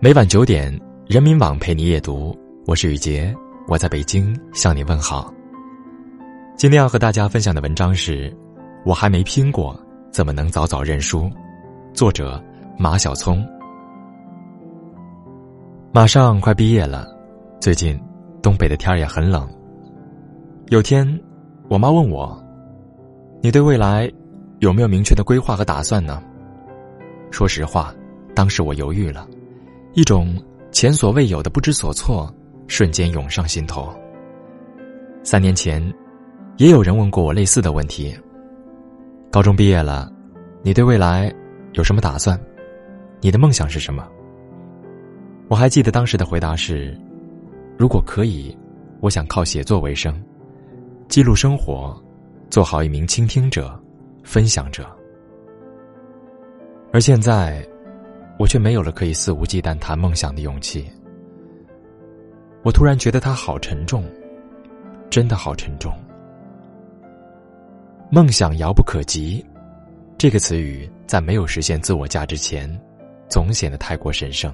每晚九点，人民网陪你夜读，我是雨杰，我在北京向你问好。今天要和大家分享的文章是：我还没拼过，怎么能早早认输？作者马小聪。马上快毕业了，最近东北的天儿也很冷。有天，我妈问我：“你对未来有没有明确的规划和打算呢？”说实话，当时我犹豫了。一种前所未有的不知所措瞬间涌上心头。三年前，也有人问过我类似的问题。高中毕业了，你对未来有什么打算？你的梦想是什么？我还记得当时的回答是：如果可以，我想靠写作为生，记录生活，做好一名倾听者、分享者。而现在。我却没有了可以肆无忌惮谈梦想的勇气。我突然觉得它好沉重，真的好沉重。梦想遥不可及，这个词语在没有实现自我价值前，总显得太过神圣。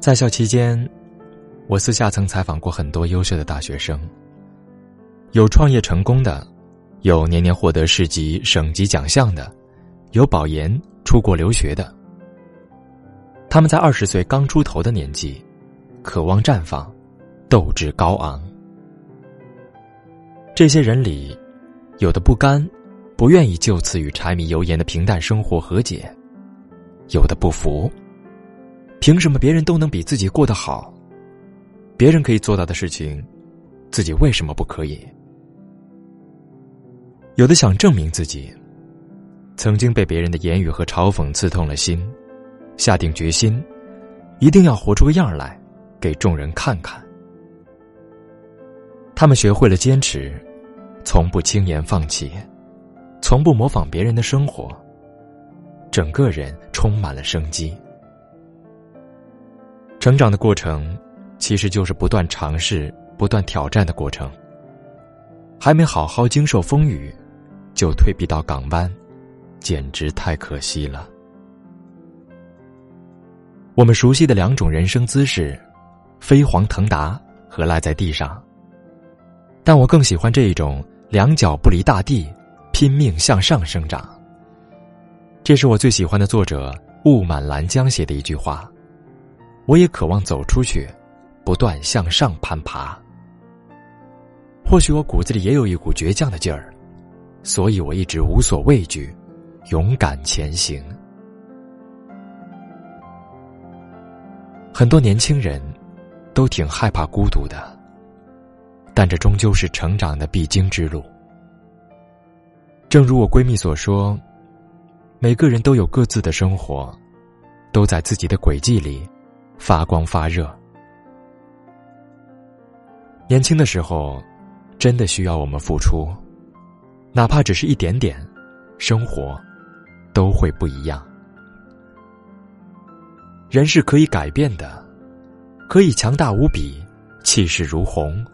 在校期间，我私下曾采访过很多优秀的大学生，有创业成功的，有年年获得市级、省级奖项的，有保研。出国留学的，他们在二十岁刚出头的年纪，渴望绽放，斗志高昂。这些人里，有的不甘，不愿意就此与柴米油盐的平淡生活和解；有的不服，凭什么别人都能比自己过得好？别人可以做到的事情，自己为什么不可以？有的想证明自己。曾经被别人的言语和嘲讽刺痛了心，下定决心，一定要活出个样来，给众人看看。他们学会了坚持，从不轻言放弃，从不模仿别人的生活，整个人充满了生机。成长的过程，其实就是不断尝试、不断挑战的过程。还没好好经受风雨，就退避到港湾。简直太可惜了。我们熟悉的两种人生姿势，飞黄腾达和赖在地上。但我更喜欢这一种两脚不离大地，拼命向上生长。这是我最喜欢的作者雾满拦江写的一句话。我也渴望走出去，不断向上攀爬。或许我骨子里也有一股倔强的劲儿，所以我一直无所畏惧。勇敢前行。很多年轻人，都挺害怕孤独的，但这终究是成长的必经之路。正如我闺蜜所说，每个人都有各自的生活，都在自己的轨迹里发光发热。年轻的时候，真的需要我们付出，哪怕只是一点点，生活。都会不一样。人是可以改变的，可以强大无比，气势如虹，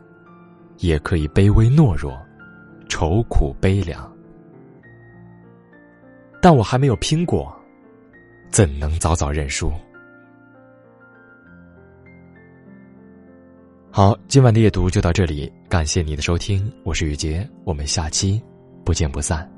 也可以卑微懦弱，愁苦悲凉。但我还没有拼过，怎能早早认输？好，今晚的夜读就到这里，感谢你的收听，我是雨杰，我们下期不见不散。